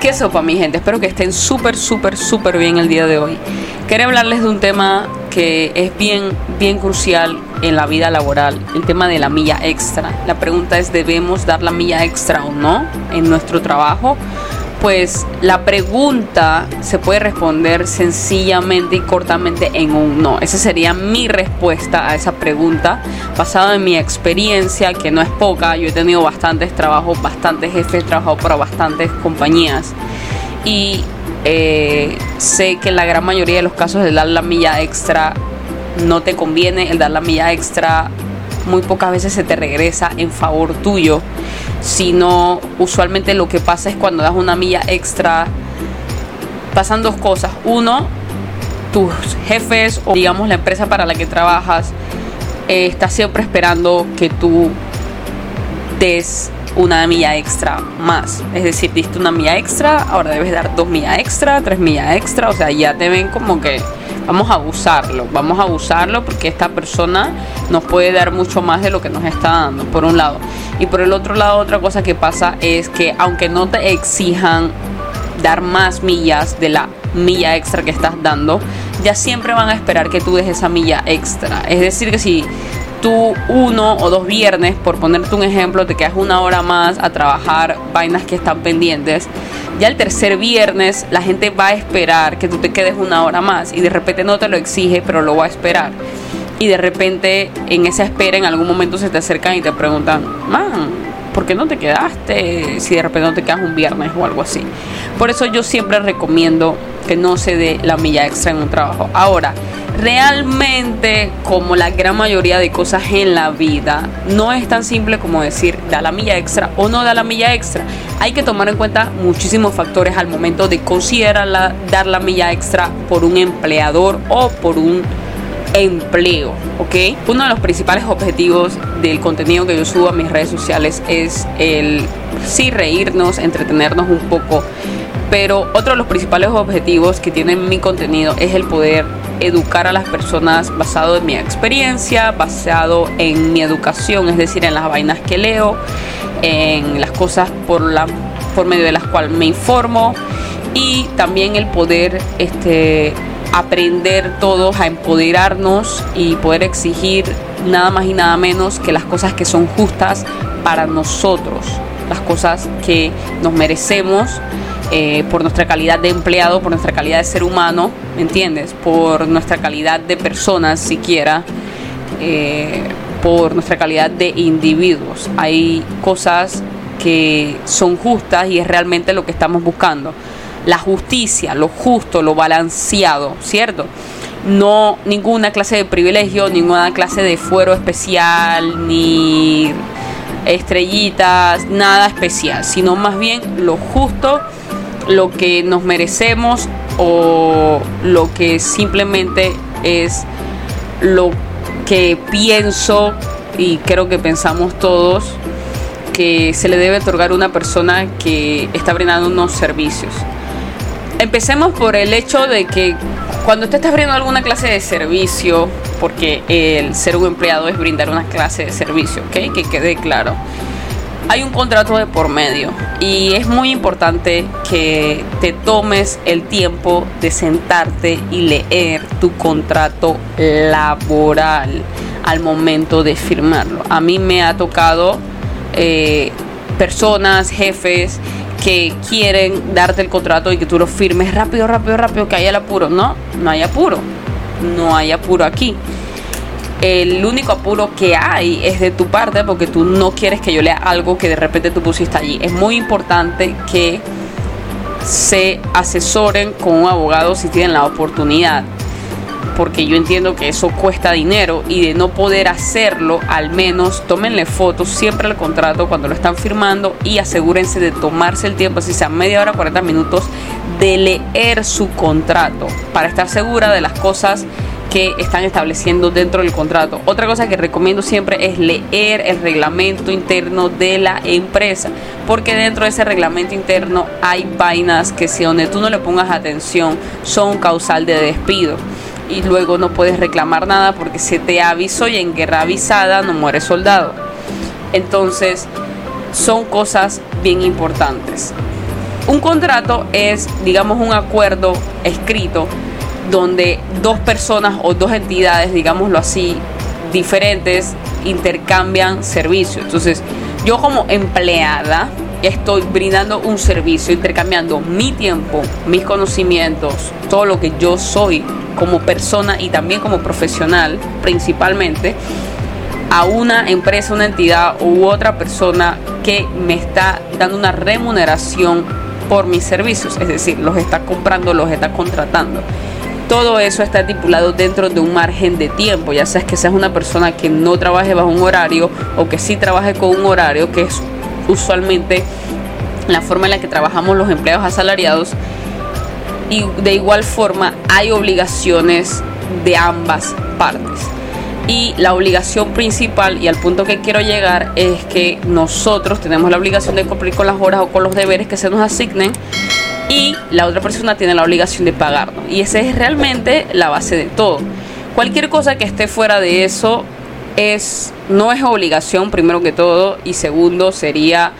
¿Qué sopa, mi gente? Espero que estén súper, súper, súper bien el día de hoy. Quería hablarles de un tema que es bien, bien crucial en la vida laboral, el tema de la milla extra. La pregunta es, ¿debemos dar la milla extra o no en nuestro trabajo? Pues la pregunta se puede responder sencillamente y cortamente en un no. Esa sería mi respuesta a esa pregunta, basada en mi experiencia, que no es poca. Yo he tenido bastantes trabajos, bastantes jefes, he trabajado para bastantes compañías. Y eh, sé que en la gran mayoría de los casos el dar la milla extra no te conviene, el dar la milla extra muy pocas veces se te regresa en favor tuyo, sino usualmente lo que pasa es cuando das una milla extra, pasan dos cosas. Uno, tus jefes o digamos la empresa para la que trabajas eh, está siempre esperando que tú des una milla extra más. Es decir, diste una milla extra, ahora debes dar dos millas extra, tres millas extra, o sea, ya te ven como que vamos a usarlo, vamos a usarlo porque esta persona nos puede dar mucho más de lo que nos está dando, por un lado. Y por el otro lado, otra cosa que pasa es que aunque no te exijan dar más millas de la milla extra que estás dando, ya siempre van a esperar que tú des esa milla extra. Es decir, que si tú uno o dos viernes, por ponerte un ejemplo, te quedas una hora más a trabajar vainas que están pendientes, ya el tercer viernes la gente va a esperar que tú te quedes una hora más y de repente no te lo exige, pero lo va a esperar. Y de repente en esa espera en algún momento se te acercan y te preguntan, man, ¿por qué no te quedaste si de repente no te quedas un viernes o algo así? Por eso yo siempre recomiendo que no se dé la milla extra en un trabajo. Ahora, realmente, como la gran mayoría de cosas en la vida, no es tan simple como decir da la milla extra o no da la milla extra. Hay que tomar en cuenta muchísimos factores al momento de considerar dar la milla extra por un empleador o por un empleo, ¿ok? Uno de los principales objetivos del contenido que yo subo a mis redes sociales es el sí reírnos, entretenernos un poco, pero otro de los principales objetivos que tiene mi contenido es el poder educar a las personas basado en mi experiencia, basado en mi educación, es decir, en las vainas que leo, en las cosas por, por medio de las cuales me informo y también el poder este, aprender todos a empoderarnos y poder exigir nada más y nada menos que las cosas que son justas para nosotros, las cosas que nos merecemos eh, por nuestra calidad de empleado, por nuestra calidad de ser humano, ¿me entiendes? Por nuestra calidad de personas siquiera, eh, por nuestra calidad de individuos. Hay cosas que son justas y es realmente lo que estamos buscando. La justicia, lo justo, lo balanceado, ¿cierto? No ninguna clase de privilegio, ninguna clase de fuero especial, ni estrellitas, nada especial, sino más bien lo justo lo que nos merecemos o lo que simplemente es lo que pienso y creo que pensamos todos que se le debe otorgar a una persona que está brindando unos servicios. Empecemos por el hecho de que cuando usted está brindando alguna clase de servicio, porque el ser un empleado es brindar una clase de servicio, ¿ok? Que quede claro hay un contrato de por medio y es muy importante que te tomes el tiempo de sentarte y leer tu contrato laboral al momento de firmarlo. A mí me ha tocado eh, personas, jefes que quieren darte el contrato y que tú lo firmes rápido, rápido, rápido, que haya el apuro. No, no hay apuro. No hay apuro aquí el único apuro que hay es de tu parte porque tú no quieres que yo lea algo que de repente tú pusiste allí. Es muy importante que se asesoren con un abogado si tienen la oportunidad. Porque yo entiendo que eso cuesta dinero y de no poder hacerlo, al menos tómenle fotos siempre al contrato cuando lo están firmando y asegúrense de tomarse el tiempo, si sea media hora, 40 minutos, de leer su contrato para estar segura de las cosas que están estableciendo dentro del contrato. Otra cosa que recomiendo siempre es leer el reglamento interno de la empresa, porque dentro de ese reglamento interno hay vainas que si donde tú no le pongas atención son causal de despido y luego no puedes reclamar nada porque se te avisó y en guerra avisada no muere soldado. Entonces, son cosas bien importantes. Un contrato es, digamos, un acuerdo escrito donde dos personas o dos entidades, digámoslo así, diferentes, intercambian servicios. Entonces, yo como empleada estoy brindando un servicio, intercambiando mi tiempo, mis conocimientos, todo lo que yo soy como persona y también como profesional principalmente a una empresa, una entidad u otra persona que me está dando una remuneración por mis servicios, es decir, los está comprando, los está contratando. Todo eso está estipulado dentro de un margen de tiempo, ya sea que seas una persona que no trabaje bajo un horario o que sí trabaje con un horario, que es usualmente la forma en la que trabajamos los empleados asalariados. Y de igual forma hay obligaciones de ambas partes. Y la obligación principal y al punto que quiero llegar es que nosotros tenemos la obligación de cumplir con las horas o con los deberes que se nos asignen y la otra persona tiene la obligación de pagarnos. Y esa es realmente la base de todo. Cualquier cosa que esté fuera de eso no es obligación primero que todo y segundo sería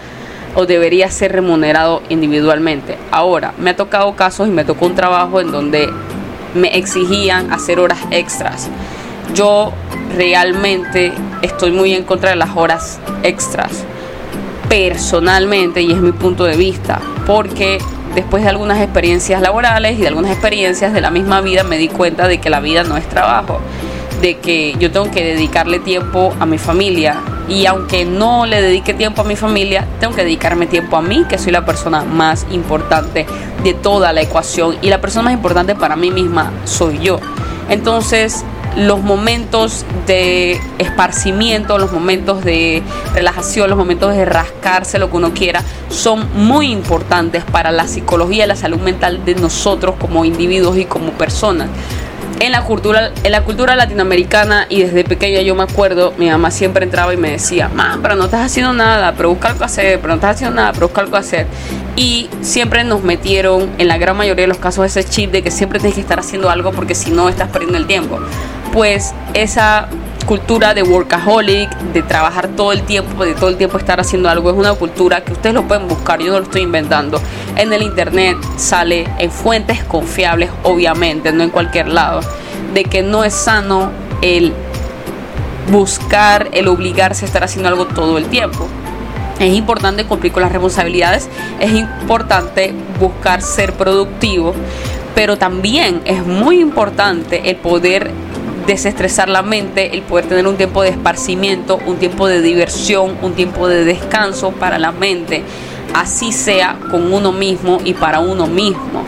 o debería ser remunerado individualmente. Ahora, me ha tocado casos y me tocó un trabajo en donde me exigían hacer horas extras. Yo realmente estoy muy en contra de las horas extras, personalmente, y es mi punto de vista, porque después de algunas experiencias laborales y de algunas experiencias de la misma vida me di cuenta de que la vida no es trabajo, de que yo tengo que dedicarle tiempo a mi familia y aunque no le dedique tiempo a mi familia, tengo que dedicarme tiempo a mí, que soy la persona más importante de toda la ecuación y la persona más importante para mí misma soy yo. Entonces, los momentos de esparcimiento, los momentos de relajación, los momentos de rascarse lo que uno quiera, son muy importantes para la psicología y la salud mental de nosotros como individuos y como personas. En la, cultura, en la cultura latinoamericana y desde pequeña yo me acuerdo, mi mamá siempre entraba y me decía, mamá, pero no estás haciendo nada, pero busca algo hacer, pero no estás haciendo nada, pero busca algo hacer. Y siempre nos metieron, en la gran mayoría de los casos, ese chip de que siempre tienes que estar haciendo algo porque si no estás perdiendo el tiempo pues esa cultura de workaholic, de trabajar todo el tiempo, de todo el tiempo estar haciendo algo, es una cultura que ustedes lo pueden buscar, yo no lo estoy inventando. En el internet sale en fuentes confiables, obviamente, no en cualquier lado, de que no es sano el buscar, el obligarse a estar haciendo algo todo el tiempo. Es importante cumplir con las responsabilidades, es importante buscar ser productivo, pero también es muy importante el poder desestresar la mente, el poder tener un tiempo de esparcimiento, un tiempo de diversión, un tiempo de descanso para la mente, así sea con uno mismo y para uno mismo.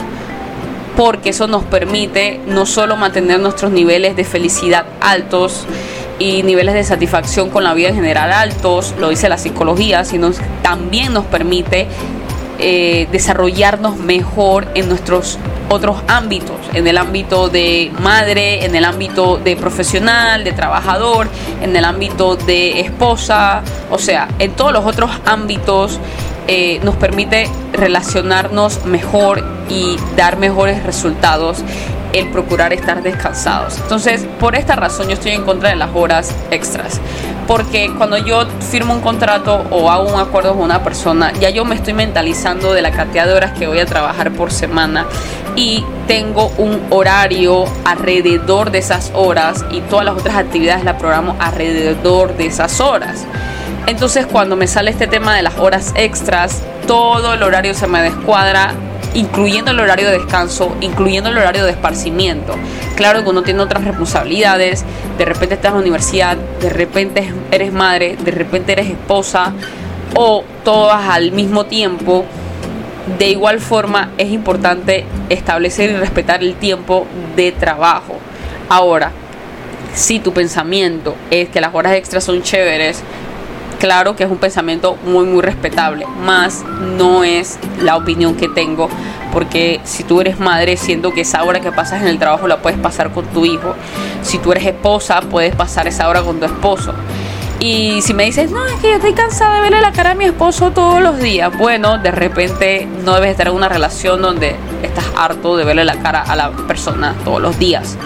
Porque eso nos permite no solo mantener nuestros niveles de felicidad altos y niveles de satisfacción con la vida en general altos, lo dice la psicología, sino también nos permite eh, desarrollarnos mejor en nuestros otros ámbitos, en el ámbito de madre, en el ámbito de profesional, de trabajador, en el ámbito de esposa, o sea, en todos los otros ámbitos eh, nos permite relacionarnos mejor y dar mejores resultados el procurar estar descansados. Entonces, por esta razón yo estoy en contra de las horas extras. Porque cuando yo firmo un contrato o hago un acuerdo con una persona, ya yo me estoy mentalizando de la cantidad de horas que voy a trabajar por semana y tengo un horario alrededor de esas horas y todas las otras actividades las programo alrededor de esas horas. Entonces cuando me sale este tema de las horas extras, todo el horario se me descuadra incluyendo el horario de descanso, incluyendo el horario de esparcimiento. Claro que uno tiene otras responsabilidades, de repente estás en la universidad, de repente eres madre, de repente eres esposa o todas al mismo tiempo. De igual forma es importante establecer y respetar el tiempo de trabajo. Ahora, si tu pensamiento es que las horas extras son chéveres, claro que es un pensamiento muy muy respetable, más no es la opinión que tengo, porque si tú eres madre, siento que esa hora que pasas en el trabajo la puedes pasar con tu hijo, si tú eres esposa, puedes pasar esa hora con tu esposo. Y si me dices, no, es que yo estoy cansada de verle la cara a mi esposo todos los días, bueno, de repente no debes estar en una relación donde estás harto de verle la cara a la persona todos los días.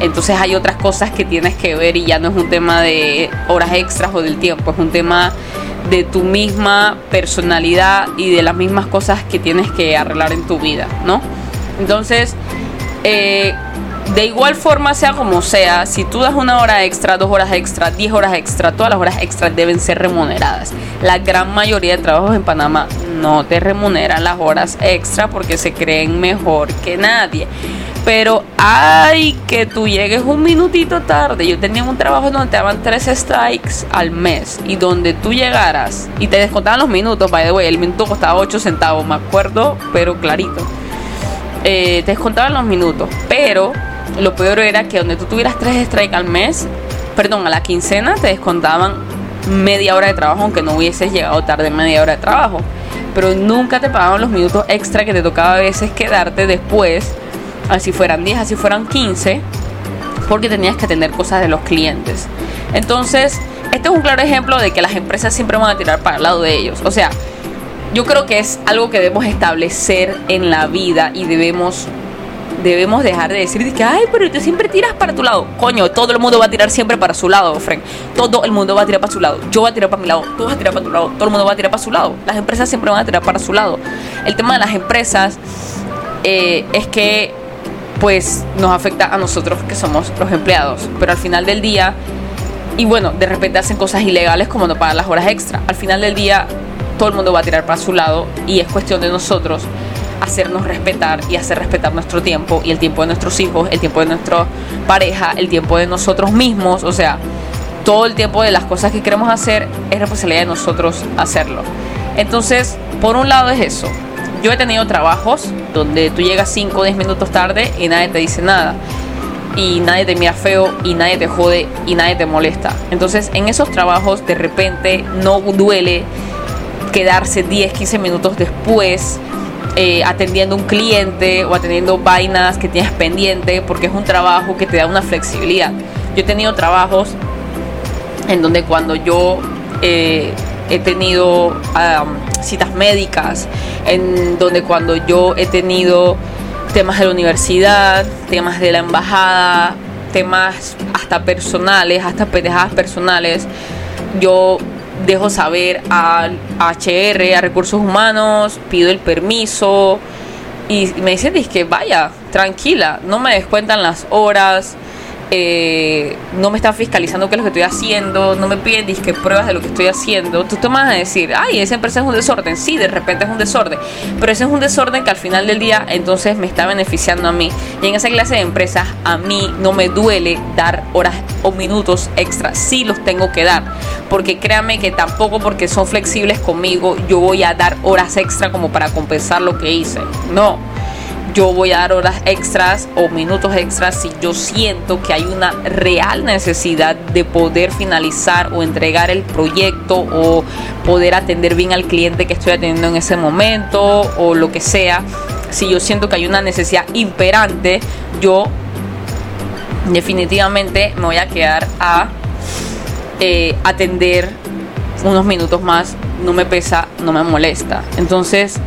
Entonces hay otras cosas que tienes que ver y ya no es un tema de horas extras o del tiempo, es un tema de tu misma personalidad y de las mismas cosas que tienes que arreglar en tu vida, ¿no? Entonces, eh, de igual forma, sea como sea, si tú das una hora extra, dos horas extra, diez horas extra, todas las horas extras deben ser remuneradas. La gran mayoría de trabajos en Panamá no te remuneran las horas extra porque se creen mejor que nadie. Pero hay que tú llegues un minutito tarde. Yo tenía un trabajo donde te daban tres strikes al mes y donde tú llegaras y te descontaban los minutos, by the way, el minuto costaba 8 centavos, me acuerdo, pero clarito. Eh, te descontaban los minutos, pero lo peor era que donde tú tuvieras tres strikes al mes, perdón, a la quincena te descontaban media hora de trabajo, aunque no hubieses llegado tarde media hora de trabajo. Pero nunca te pagaban los minutos extra que te tocaba a veces quedarte después, así fueran 10, así fueran 15, porque tenías que atender cosas de los clientes. Entonces, este es un claro ejemplo de que las empresas siempre van a tirar para el lado de ellos. O sea, yo creo que es algo que debemos establecer en la vida y debemos debemos dejar de decir que, ay, pero tú siempre tiras para tu lado. Coño, todo el mundo va a tirar siempre para su lado, Frank. Todo el mundo va a tirar para su lado. Yo voy a tirar para mi lado, tú vas a tirar para tu lado, todo el mundo va a tirar para su lado. Las empresas siempre van a tirar para su lado. El tema de las empresas eh, es que, pues, nos afecta a nosotros que somos los empleados. Pero al final del día, y bueno, de repente hacen cosas ilegales como no pagar las horas extra. Al final del día, todo el mundo va a tirar para su lado y es cuestión de nosotros hacernos respetar y hacer respetar nuestro tiempo y el tiempo de nuestros hijos, el tiempo de nuestra pareja, el tiempo de nosotros mismos, o sea, todo el tiempo de las cosas que queremos hacer es responsabilidad de nosotros hacerlo. Entonces, por un lado es eso. Yo he tenido trabajos donde tú llegas 5 o 10 minutos tarde y nadie te dice nada. Y nadie te mira feo y nadie te jode y nadie te molesta. Entonces, en esos trabajos de repente no duele quedarse 10, 15 minutos después eh, atendiendo un cliente o atendiendo vainas que tienes pendiente porque es un trabajo que te da una flexibilidad. Yo he tenido trabajos en donde cuando yo eh, he tenido citas médicas, en donde cuando yo he tenido temas de la universidad, temas de la embajada, temas hasta personales, hasta pendejadas personales, yo dejo saber al HR, a recursos humanos, pido el permiso y me dicen que vaya, tranquila, no me descuentan las horas, eh, no me están fiscalizando qué es lo que estoy haciendo, no me piden disque pruebas de lo que estoy haciendo, tú te vas a decir, ay, esa empresa es un desorden, sí, de repente es un desorden, pero ese es un desorden que al final del día entonces me está beneficiando a mí. Y en esa clase de empresas a mí no me duele dar horas o minutos extra, sí los tengo que dar, porque créanme que tampoco porque son flexibles conmigo yo voy a dar horas extra como para compensar lo que hice, no yo voy a dar horas extras o minutos extras si yo siento que hay una real necesidad de poder finalizar o entregar el proyecto o poder atender bien al cliente que estoy atendiendo en ese momento o lo que sea. Si yo siento que hay una necesidad imperante, yo definitivamente me voy a quedar a eh, atender unos minutos más. No me pesa, no me molesta. Entonces,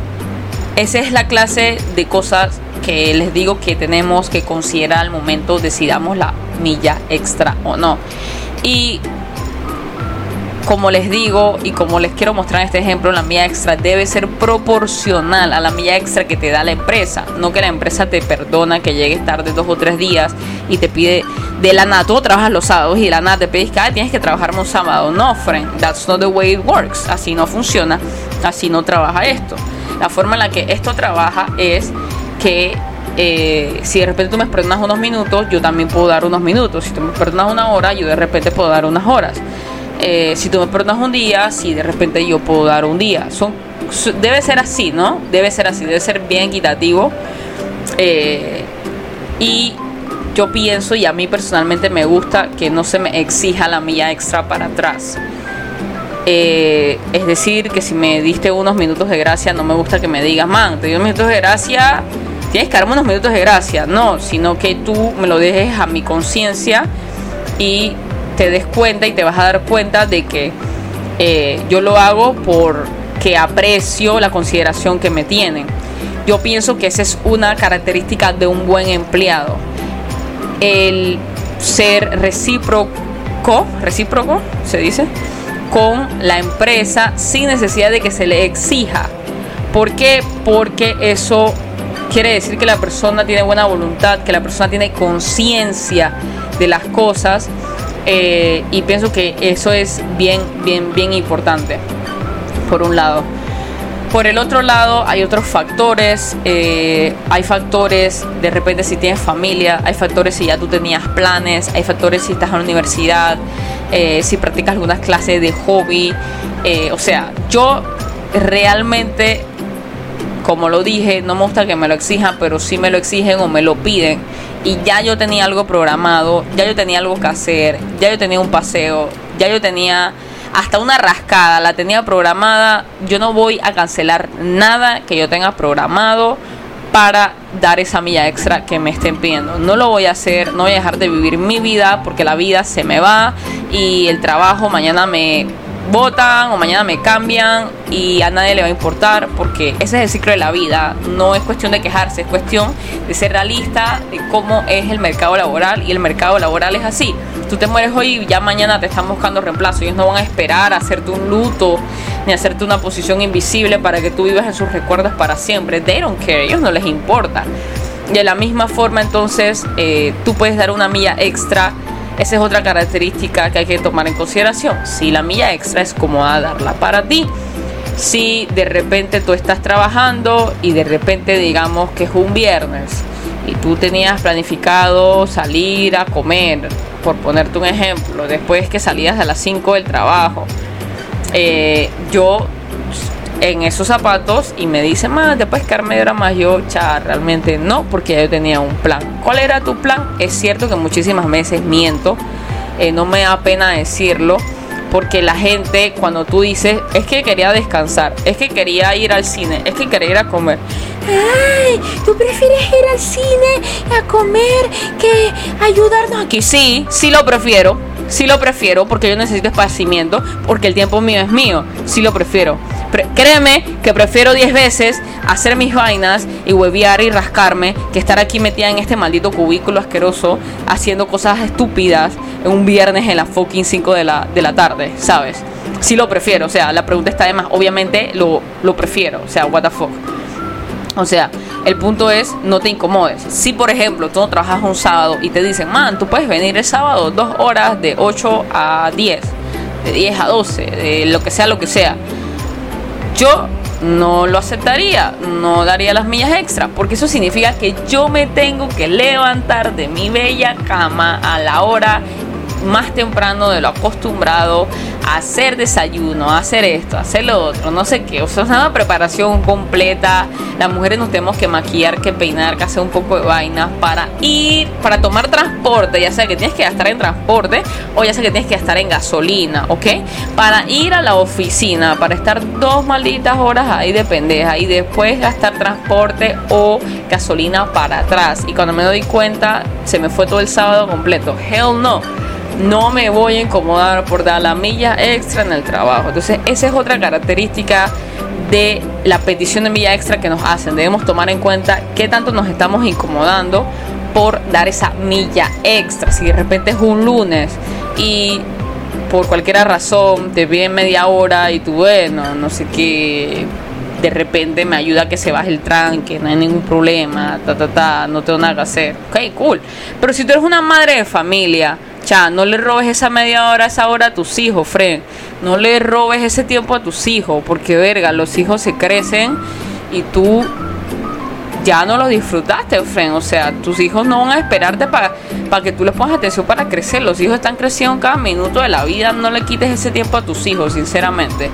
esa es la clase de cosas que les digo que tenemos que considerar al momento decidamos la milla extra o no. Y como les digo y como les quiero mostrar en este ejemplo, la milla extra debe ser proporcional a la milla extra que te da la empresa. No que la empresa te perdona que llegues tarde dos o tres días y te pide de la nada, tú trabajas los sábados y de la nada te pides que tienes que trabajar un sábado. No, friend, that's not the way it works. Así no funciona, así no trabaja esto. La forma en la que esto trabaja es que eh, si de repente tú me perdonas unos minutos, yo también puedo dar unos minutos. Si tú me perdonas una hora, yo de repente puedo dar unas horas. Eh, si tú me perdonas un día, si de repente yo puedo dar un día. Debe ser así, ¿no? Debe ser así, debe ser bien equitativo. Eh, y yo pienso, y a mí personalmente me gusta que no se me exija la milla extra para atrás. Eh, es decir, que si me diste unos minutos de gracia, no me gusta que me digas, man, te di minutos de gracia, tienes que darme unos minutos de gracia. No, sino que tú me lo dejes a mi conciencia y te des cuenta y te vas a dar cuenta de que eh, yo lo hago porque aprecio la consideración que me tienen. Yo pienso que esa es una característica de un buen empleado. El ser recíproco, recíproco, se dice, con la empresa sin necesidad de que se le exija. ¿Por qué? Porque eso quiere decir que la persona tiene buena voluntad, que la persona tiene conciencia de las cosas eh, y pienso que eso es bien, bien, bien importante, por un lado. Por el otro lado, hay otros factores. Eh, hay factores, de repente, si tienes familia, hay factores si ya tú tenías planes, hay factores si estás en la universidad, eh, si practicas algunas clases de hobby. o sea, yo realmente como lo dije, no me gusta que me lo exijan, pero sí me lo exigen o me lo piden. Y ya yo tenía algo programado, ya yo tenía algo que hacer, ya yo tenía un paseo, ya yo tenía hasta una rascada, la tenía programada. Yo no voy a cancelar nada que yo tenga programado para dar esa milla extra que me estén pidiendo. No lo voy a hacer, no voy a dejar de vivir mi vida porque la vida se me va y el trabajo mañana me votan o mañana me cambian y a nadie le va a importar porque ese es el ciclo de la vida. No es cuestión de quejarse, es cuestión de ser realista de cómo es el mercado laboral y el mercado laboral es así. Tú te mueres hoy y ya mañana te están buscando reemplazo. Ellos no van a esperar a hacerte un luto ni hacerte una posición invisible para que tú vivas en sus recuerdos para siempre. They don't care, ellos no les importa. De la misma forma entonces eh, tú puedes dar una milla extra esa es otra característica que hay que tomar en consideración. Si la milla extra es cómoda darla para ti. Si de repente tú estás trabajando y de repente digamos que es un viernes y tú tenías planificado salir a comer, por ponerte un ejemplo, después que salías a las 5 del trabajo, eh, yo en esos zapatos y me dice, más después Carmen era más yo, cha, realmente no, porque yo tenía un plan. ¿Cuál era tu plan? Es cierto que muchísimas veces miento, eh, no me da pena decirlo, porque la gente cuando tú dices, es que quería descansar, es que quería ir al cine, es que quería ir a comer. Ay, tú prefieres ir al cine a comer que ayudarnos aquí. Sí, sí lo prefiero, sí lo prefiero porque yo necesito esparcimiento, porque el tiempo mío es mío, sí lo prefiero créeme que prefiero 10 veces hacer mis vainas y huevear y rascarme que estar aquí metida en este maldito cubículo asqueroso haciendo cosas estúpidas en un viernes en la fucking 5 de la, de la tarde, ¿sabes? Sí lo prefiero, o sea, la pregunta está de más, obviamente lo, lo prefiero, o sea, what the fuck. O sea, el punto es no te incomodes. Si por ejemplo tú no trabajas un sábado y te dicen, man, tú puedes venir el sábado dos horas de 8 a 10, de 10 a 12, de lo que sea, lo que sea yo no lo aceptaría, no daría las millas extra, porque eso significa que yo me tengo que levantar de mi bella cama a la hora más temprano de lo acostumbrado a hacer desayuno, a hacer esto, a hacer lo otro, no sé qué. O sea, es una preparación completa. Las mujeres nos tenemos que maquillar, que peinar, que hacer un poco de vainas para ir, para tomar transporte, ya sea que tienes que gastar en transporte o ya sea que tienes que gastar en gasolina, ¿ok? Para ir a la oficina, para estar dos malditas horas ahí de pendeja y después gastar transporte o gasolina para atrás. Y cuando me doy cuenta, se me fue todo el sábado completo. Hell no no me voy a incomodar por dar la milla extra en el trabajo. Entonces, esa es otra característica de la petición de milla extra que nos hacen. Debemos tomar en cuenta qué tanto nos estamos incomodando por dar esa milla extra. Si de repente es un lunes y por cualquier razón te viene media hora y tú, bueno, no sé qué, de repente me ayuda a que se baje el tranque, no hay ningún problema, ta, ta, ta, no tengo nada que hacer. Ok, cool. Pero si tú eres una madre de familia, Cha, no le robes esa media hora, esa hora a tus hijos, Fred. No le robes ese tiempo a tus hijos, porque verga, los hijos se crecen y tú ya no los disfrutaste, Fred. O sea, tus hijos no van a esperarte para, para que tú les pongas atención para crecer. Los hijos están creciendo cada minuto de la vida. No le quites ese tiempo a tus hijos, sinceramente.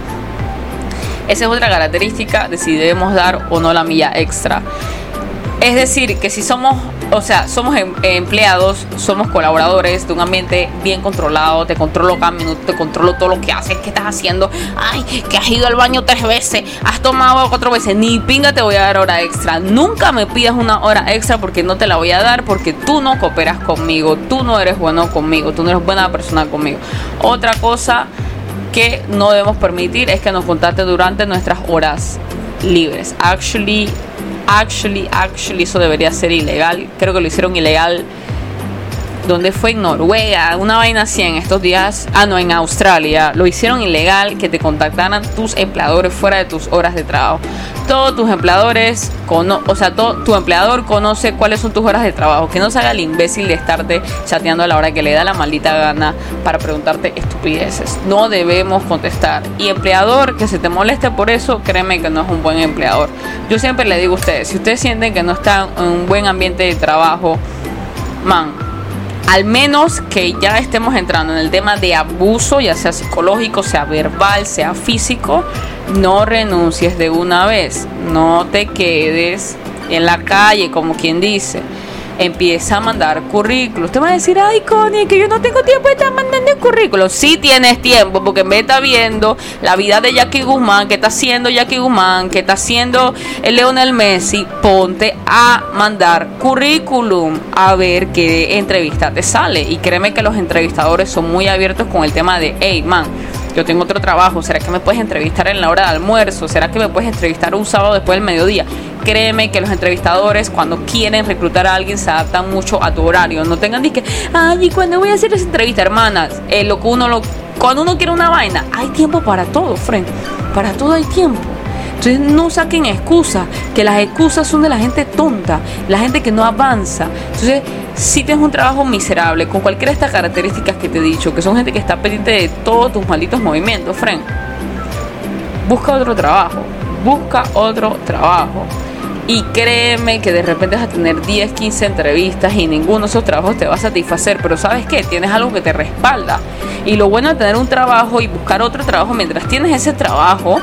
Esa es otra característica de si debemos dar o no la milla extra. Es decir, que si somos, o sea, somos em, empleados, somos colaboradores de un ambiente bien controlado, te controlo cada minuto, te controlo todo lo que haces, qué estás haciendo, ay, que has ido al baño tres veces, has tomado cuatro veces, ni pinga te voy a dar hora extra. Nunca me pidas una hora extra porque no te la voy a dar porque tú no cooperas conmigo, tú no eres bueno conmigo, tú no eres buena persona conmigo. Otra cosa que no debemos permitir es que nos contacte durante nuestras horas libres. Actually, actually, actually, eso debería ser ilegal. Creo que lo hicieron ilegal donde fue en Noruega, una vaina así en estos días, ah no, en Australia, lo hicieron ilegal que te contactaran tus empleadores fuera de tus horas de trabajo. Todos tus empleadores, o sea, tu empleador conoce cuáles son tus horas de trabajo, que no se haga el imbécil de estarte chateando a la hora que le da la maldita gana para preguntarte estupideces. No debemos contestar. Y empleador que se te moleste por eso, créeme que no es un buen empleador. Yo siempre le digo a ustedes, si ustedes sienten que no están en un buen ambiente de trabajo, man, al menos que ya estemos entrando en el tema de abuso, ya sea psicológico, sea verbal, sea físico, no renuncies de una vez, no te quedes en la calle, como quien dice empieza a mandar currículos. Te va a decir, ay, Connie, que yo no tengo tiempo de estar mandando currículos. Sí tienes tiempo, porque me está viendo la vida de Jackie Guzmán, que está haciendo Jackie Guzmán, que está haciendo el Leonel Messi. Ponte a mandar currículum a ver qué entrevista te sale. Y créeme que los entrevistadores son muy abiertos con el tema de, hey, man yo tengo otro trabajo, ¿será que me puedes entrevistar en la hora de almuerzo? ¿Será que me puedes entrevistar un sábado después del mediodía? Créeme que los entrevistadores cuando quieren reclutar a alguien se adaptan mucho a tu horario. No tengan que, ay, ¿y cuándo voy a hacer esa entrevista, hermanas? Eh, lo que uno lo, cuando uno quiere una vaina, hay tiempo para todo, friend. Para todo hay tiempo. Entonces no saquen excusas, que las excusas son de la gente tonta, la gente que no avanza. Entonces, si tienes un trabajo miserable, con cualquiera de estas características que te he dicho, que son gente que está pendiente de todos tus malditos movimientos, friend, busca otro trabajo, busca otro trabajo. Y créeme que de repente vas a tener 10, 15 entrevistas y ninguno de esos trabajos te va a satisfacer. Pero sabes qué, tienes algo que te respalda. Y lo bueno de tener un trabajo y buscar otro trabajo mientras tienes ese trabajo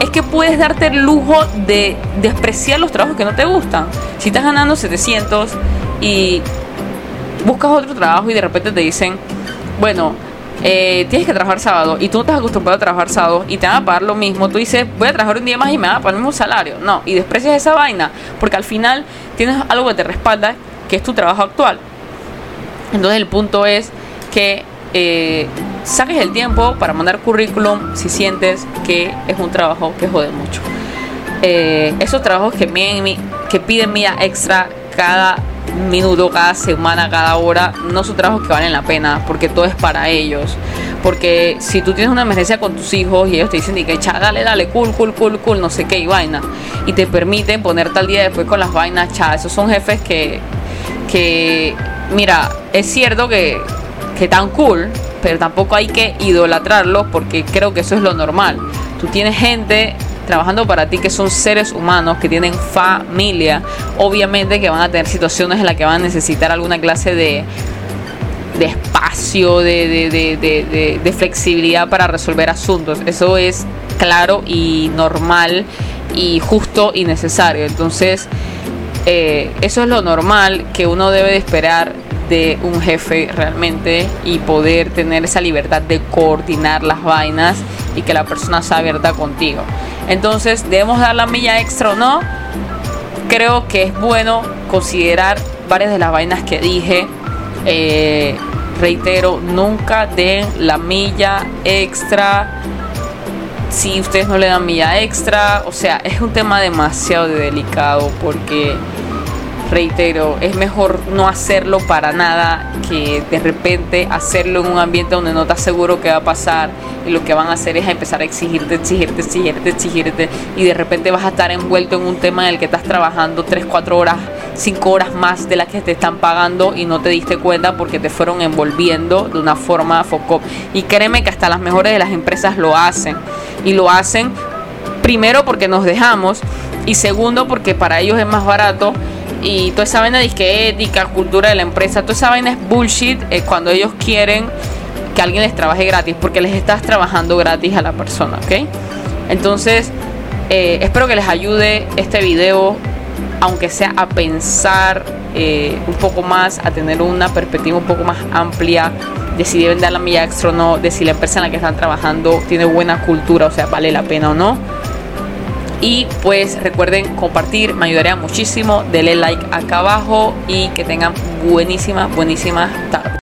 es que puedes darte el lujo de despreciar los trabajos que no te gustan. Si estás ganando 700 y buscas otro trabajo y de repente te dicen, bueno, eh, tienes que trabajar sábado y tú no estás acostumbrado a trabajar sábado y te van a pagar lo mismo, tú dices, voy a trabajar un día más y me van a pagar el mismo salario. No, y desprecias esa vaina porque al final tienes algo que te respalda, que es tu trabajo actual. Entonces el punto es que eh, saques el tiempo para mandar currículum si sientes que es un trabajo que jode mucho. Eh, esos trabajos que, que piden mía extra cada minuto, cada semana, cada hora, no son trabajos que valen la pena porque todo es para ellos. Porque si tú tienes una emergencia con tus hijos y ellos te dicen, que cha, dale, dale, cool, cool, cool, cool, no sé qué, y vaina, y te permiten ponerte al día después con las vainas, cha, esos son jefes que, que mira, es cierto que que tan cool, pero tampoco hay que idolatrarlo porque creo que eso es lo normal. Tú tienes gente trabajando para ti que son seres humanos, que tienen familia, obviamente que van a tener situaciones en las que van a necesitar alguna clase de, de espacio, de, de, de, flexibilidad para resolver asuntos. Eso es claro y normal y justo y necesario. Entonces, eh, eso es lo normal que uno debe de esperar de un jefe realmente y poder tener esa libertad de coordinar las vainas y que la persona sea abierta contigo. Entonces, ¿debemos dar la milla extra o no? Creo que es bueno considerar varias de las vainas que dije. Eh, reitero, nunca den la milla extra si ustedes no le dan milla extra. O sea, es un tema demasiado delicado porque reitero, es mejor no hacerlo para nada que de repente hacerlo en un ambiente donde no estás seguro qué va a pasar y lo que van a hacer es empezar a exigirte, exigirte, exigirte, exigirte y de repente vas a estar envuelto en un tema en el que estás trabajando 3, 4 horas, 5 horas más de las que te están pagando y no te diste cuenta porque te fueron envolviendo de una forma foco. Y créeme que hasta las mejores de las empresas lo hacen y lo hacen primero porque nos dejamos y segundo porque para ellos es más barato y toda esa vaina de que ética, cultura de la empresa, toda esa vaina es bullshit eh, cuando ellos quieren que alguien les trabaje gratis, porque les estás trabajando gratis a la persona, ¿ok? Entonces, eh, espero que les ayude este video, aunque sea a pensar eh, un poco más, a tener una perspectiva un poco más amplia de si deben dar la milla extra o no, de si la empresa en la que están trabajando tiene buena cultura, o sea, vale la pena o no. Y pues recuerden compartir, me ayudaría muchísimo. Denle like acá abajo y que tengan buenísima, buenísima tarde.